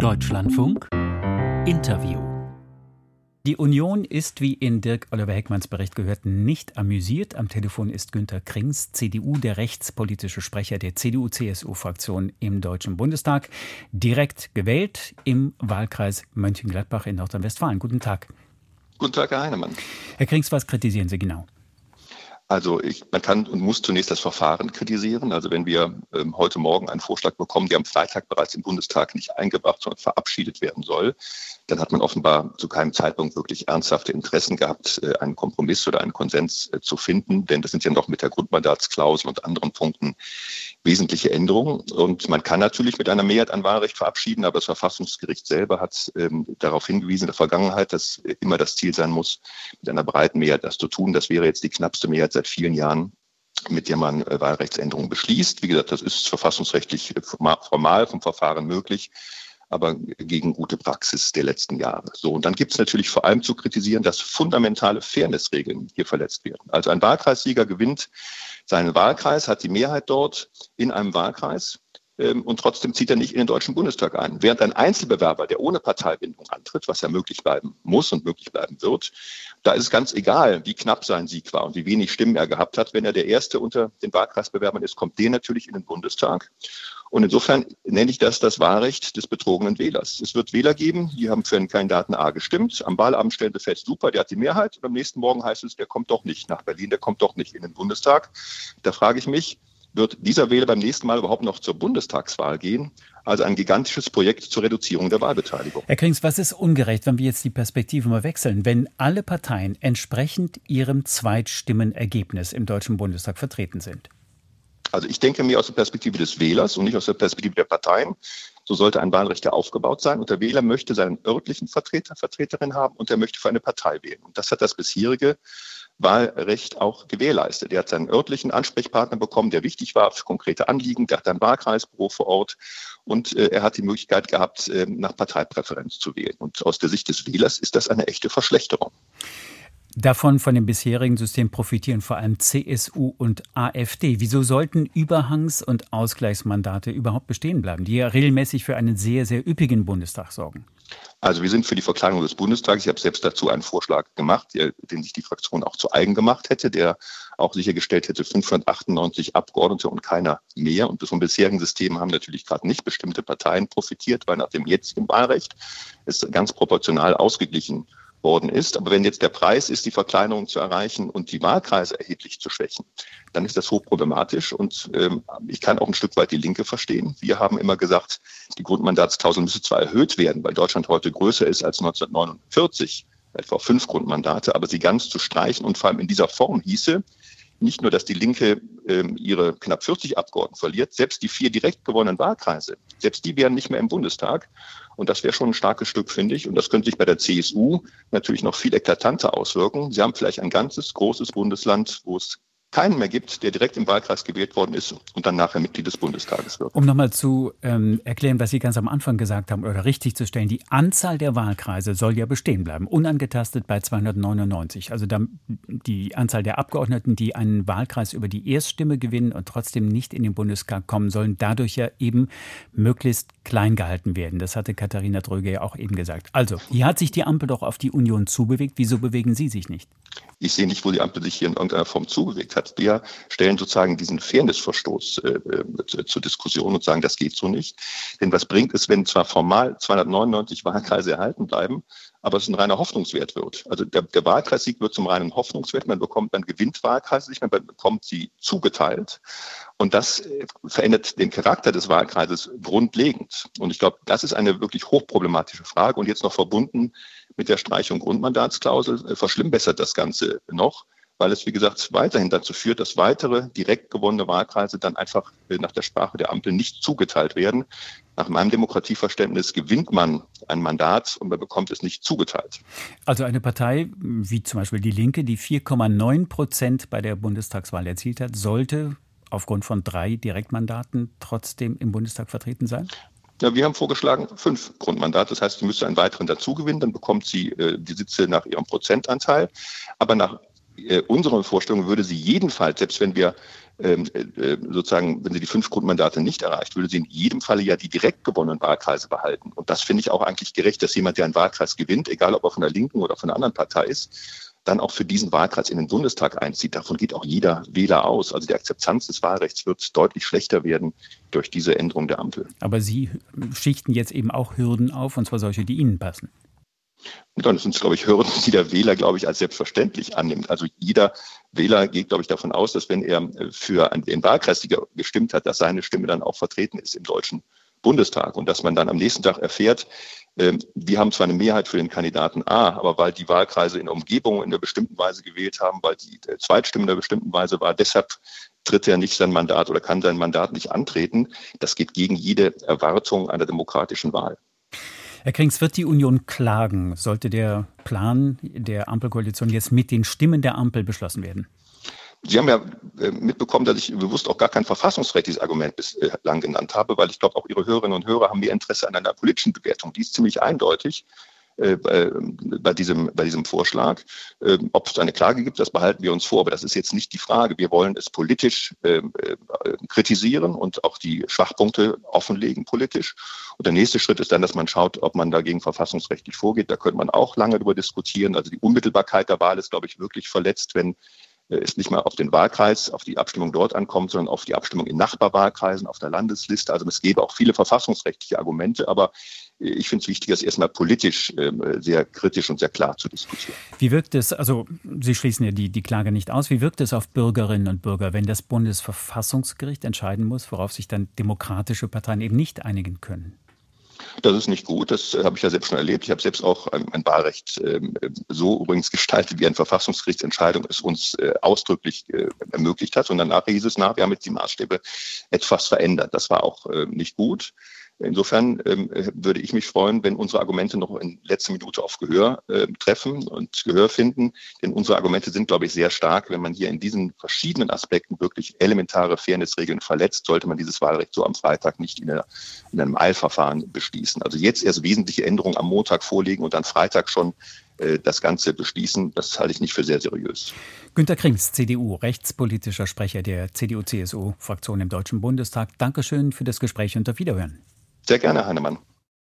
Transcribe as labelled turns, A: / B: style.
A: Deutschlandfunk Interview die Union ist, wie in Dirk Oliver Heckmanns Bericht gehört, nicht amüsiert. Am Telefon ist Günter Krings, CDU, der rechtspolitische Sprecher der CDU-CSU-Fraktion im Deutschen Bundestag, direkt gewählt im Wahlkreis Mönchengladbach in Nordrhein-Westfalen. Guten Tag.
B: Guten Tag, Herr Heinemann.
A: Herr Krings, was kritisieren Sie genau?
B: Also ich, man kann und muss zunächst das Verfahren kritisieren. Also wenn wir ähm, heute Morgen einen Vorschlag bekommen, der am Freitag bereits im Bundestag nicht eingebracht, sondern verabschiedet werden soll, dann hat man offenbar zu keinem Zeitpunkt wirklich ernsthafte Interessen gehabt, äh, einen Kompromiss oder einen Konsens äh, zu finden. Denn das sind ja noch mit der Grundmandatsklausel und anderen Punkten wesentliche Änderungen. Und man kann natürlich mit einer Mehrheit ein Wahlrecht verabschieden, aber das Verfassungsgericht selber hat ähm, darauf hingewiesen in der Vergangenheit, dass immer das Ziel sein muss, mit einer breiten Mehrheit das zu tun. Das wäre jetzt die knappste Mehrheit seit vielen Jahren mit der man äh, Wahlrechtsänderungen beschließt. Wie gesagt, das ist verfassungsrechtlich äh, formal vom Verfahren möglich, aber gegen gute Praxis der letzten Jahre. So, und dann gibt es natürlich vor allem zu kritisieren, dass fundamentale Fairnessregeln hier verletzt werden. Also ein Wahlkreissieger gewinnt seinen Wahlkreis, hat die Mehrheit dort in einem Wahlkreis und trotzdem zieht er nicht in den Deutschen Bundestag ein. Während ein Einzelbewerber, der ohne Parteibindung antritt, was ja möglich bleiben muss und möglich bleiben wird, da ist es ganz egal, wie knapp sein Sieg war und wie wenig Stimmen er gehabt hat. Wenn er der Erste unter den Wahlkreisbewerbern ist, kommt der natürlich in den Bundestag. Und insofern nenne ich das das Wahlrecht des betrogenen Wählers. Es wird Wähler geben, die haben für einen Kandidaten A gestimmt. Am Wahlabend stellen sie fest, super, der hat die Mehrheit. Und am nächsten Morgen heißt es, der kommt doch nicht nach Berlin, der kommt doch nicht in den Bundestag. Da frage ich mich, wird dieser Wähler beim nächsten Mal überhaupt noch zur Bundestagswahl gehen? Also ein gigantisches Projekt zur Reduzierung der Wahlbeteiligung.
A: Herr Krings, was ist ungerecht, wenn wir jetzt die Perspektive mal wechseln? Wenn alle Parteien entsprechend ihrem Zweitstimmenergebnis im Deutschen Bundestag vertreten sind?
B: Also ich denke mir aus der Perspektive des Wählers und nicht aus der Perspektive der Parteien. So sollte ein Wahlrecht ja aufgebaut sein. Und der Wähler möchte seinen örtlichen Vertreter, Vertreterin haben und er möchte für eine Partei wählen. Und das hat das bisherige Wahlrecht auch gewährleistet. Er hat seinen örtlichen Ansprechpartner bekommen, der wichtig war für konkrete Anliegen. Der hat ein Wahlkreisbüro vor Ort und äh, er hat die Möglichkeit gehabt, äh, nach Parteipräferenz zu wählen. Und aus der Sicht des Wählers ist das eine echte Verschlechterung.
A: Davon von dem bisherigen System profitieren vor allem CSU und AfD. Wieso sollten Überhangs- und Ausgleichsmandate überhaupt bestehen bleiben, die ja regelmäßig für einen sehr, sehr üppigen Bundestag sorgen?
B: Also wir sind für die Verkleinerung des Bundestags. Ich habe selbst dazu einen Vorschlag gemacht, den sich die Fraktion auch zu eigen gemacht hätte, der auch sichergestellt hätte 598 Abgeordnete und keiner mehr. Und vom bisherigen System haben natürlich gerade nicht bestimmte Parteien profitiert, weil nach dem jetzigen Wahlrecht es ganz proportional ausgeglichen worden ist. Aber wenn jetzt der Preis ist, die Verkleinerung zu erreichen und die Wahlkreise erheblich zu schwächen, dann ist das hochproblematisch. Und ähm, ich kann auch ein Stück weit die Linke verstehen. Wir haben immer gesagt, die Grundmandatsklausel müsse zwar erhöht werden, weil Deutschland heute größer ist als 1949, etwa fünf Grundmandate, aber sie ganz zu streichen und vor allem in dieser Form hieße, nicht nur, dass die Linke ähm, ihre knapp 40 Abgeordneten verliert, selbst die vier direkt gewonnenen Wahlkreise, selbst die wären nicht mehr im Bundestag. Und das wäre schon ein starkes Stück, finde ich. Und das könnte sich bei der CSU natürlich noch viel eklatanter auswirken. Sie haben vielleicht ein ganzes großes Bundesland, wo es keinen mehr gibt, der direkt im Wahlkreis gewählt worden ist und dann nachher Mitglied des Bundestages wird.
A: Um nochmal zu ähm, erklären, was Sie ganz am Anfang gesagt haben oder richtig zu stellen, die Anzahl der Wahlkreise soll ja bestehen bleiben, unangetastet bei 299. Also die Anzahl der Abgeordneten, die einen Wahlkreis über die Erststimme gewinnen und trotzdem nicht in den Bundestag kommen, sollen dadurch ja eben möglichst klein gehalten werden. Das hatte Katharina Dröge ja auch eben gesagt. Also, hier hat sich die Ampel doch auf die Union zubewegt. Wieso bewegen Sie sich nicht?
B: Ich sehe nicht, wo die Ampel sich hier in irgendeiner Form zubewegt hat. Wir stellen sozusagen diesen Fairnessverstoß äh, äh, zur Diskussion und sagen, das geht so nicht. Denn was bringt es, wenn zwar formal 299 Wahlkreise erhalten bleiben, aber es ein reiner Hoffnungswert wird. Also der, der Wahlkreissieg wird zum reinen Hoffnungswert. Man bekommt, man gewinnt Wahlkreise nicht, man bekommt sie zugeteilt. Und das äh, verändert den Charakter des Wahlkreises grundlegend. Und ich glaube, das ist eine wirklich hochproblematische Frage. Und jetzt noch verbunden mit der Streichung Grundmandatsklausel äh, verschlimmbessert das Ganze noch weil es, wie gesagt, weiterhin dazu führt, dass weitere direkt gewonnene Wahlkreise dann einfach äh, nach der Sprache der Ampel nicht zugeteilt werden. Nach meinem Demokratieverständnis gewinnt man ein Mandat und man bekommt es nicht zugeteilt.
A: Also eine Partei wie zum Beispiel die Linke, die 4,9 Prozent bei der Bundestagswahl erzielt hat, sollte aufgrund von drei Direktmandaten trotzdem im Bundestag vertreten sein?
B: Ja, wir haben vorgeschlagen fünf Grundmandate. Das heißt, sie müsste einen weiteren dazugewinnen, dann bekommt sie äh, die Sitze nach ihrem Prozentanteil. Aber nach äh, unserer Vorstellung würde sie jedenfalls, selbst wenn wir ähm, äh, sozusagen, wenn sie die fünf Grundmandate nicht erreicht, würde sie in jedem Falle ja die direkt gewonnenen Wahlkreise behalten. Und das finde ich auch eigentlich gerecht, dass jemand, der einen Wahlkreis gewinnt, egal ob er von der Linken oder von einer anderen Partei ist, dann auch für diesen Wahlkreis in den Bundestag einzieht. Davon geht auch jeder Wähler aus. Also die Akzeptanz des Wahlrechts wird deutlich schlechter werden durch diese Änderung der Ampel.
A: Aber Sie schichten jetzt eben auch Hürden auf, und zwar solche, die Ihnen passen.
B: Und dann sind es, glaube ich, Hürden, die der Wähler, glaube ich, als selbstverständlich annimmt. Also jeder Wähler geht, glaube ich, davon aus, dass wenn er für den Wahlkreis gestimmt hat, dass seine Stimme dann auch vertreten ist im Deutschen Bundestag und dass man dann am nächsten Tag erfährt, äh, wir haben zwar eine Mehrheit für den Kandidaten A, aber weil die Wahlkreise in der Umgebung in einer bestimmten Weise gewählt haben, weil die Zweitstimme in einer bestimmten Weise war, deshalb tritt er nicht sein Mandat oder kann sein Mandat nicht antreten. Das geht gegen jede Erwartung einer demokratischen Wahl.
A: Herr Krings, wird die Union klagen, sollte der Plan der Ampelkoalition jetzt mit den Stimmen der Ampel beschlossen werden?
B: Sie haben ja äh, mitbekommen, dass ich bewusst auch gar kein verfassungsrechtliches Argument bislang genannt habe, weil ich glaube, auch Ihre Hörerinnen und Hörer haben mehr Interesse an einer politischen Bewertung. Die ist ziemlich eindeutig. Äh, bei, diesem, bei diesem Vorschlag. Ähm, ob es eine Klage gibt, das behalten wir uns vor. Aber das ist jetzt nicht die Frage. Wir wollen es politisch ähm, äh, kritisieren und auch die Schwachpunkte offenlegen politisch. Und der nächste Schritt ist dann, dass man schaut, ob man dagegen verfassungsrechtlich vorgeht. Da könnte man auch lange darüber diskutieren. Also die Unmittelbarkeit der Wahl ist, glaube ich, wirklich verletzt, wenn äh, es nicht mal auf den Wahlkreis, auf die Abstimmung dort ankommt, sondern auf die Abstimmung in Nachbarwahlkreisen, auf der Landesliste. Also es gäbe auch viele verfassungsrechtliche Argumente, aber ich finde es wichtig, das erstmal politisch ähm, sehr kritisch und sehr klar zu diskutieren.
A: Wie wirkt es, also Sie schließen ja die, die Klage nicht aus, wie wirkt es auf Bürgerinnen und Bürger, wenn das Bundesverfassungsgericht entscheiden muss, worauf sich dann demokratische Parteien eben nicht einigen können?
B: Das ist nicht gut. Das äh, habe ich ja selbst schon erlebt. Ich habe selbst auch ein, ein Wahlrecht ähm, so übrigens gestaltet, wie eine Verfassungsgerichtsentscheidung es uns äh, ausdrücklich äh, ermöglicht hat. Und danach hieß es nach, wir haben jetzt die Maßstäbe etwas verändert. Das war auch nicht gut. Insofern ähm, würde ich mich freuen, wenn unsere Argumente noch in letzter Minute auf Gehör äh, treffen und Gehör finden. Denn unsere Argumente sind, glaube ich, sehr stark. Wenn man hier in diesen verschiedenen Aspekten wirklich elementare Fairnessregeln verletzt, sollte man dieses Wahlrecht so am Freitag nicht in, einer, in einem Eilverfahren beschließen. Also jetzt erst wesentliche Änderungen am Montag vorlegen und dann Freitag schon äh, das Ganze beschließen, das halte ich nicht für sehr seriös.
A: Günter Krings, CDU, rechtspolitischer Sprecher der CDU-CSU-Fraktion im Deutschen Bundestag. Dankeschön für das Gespräch und auf Wiederhören.
B: Sehr gerne, Heinemann.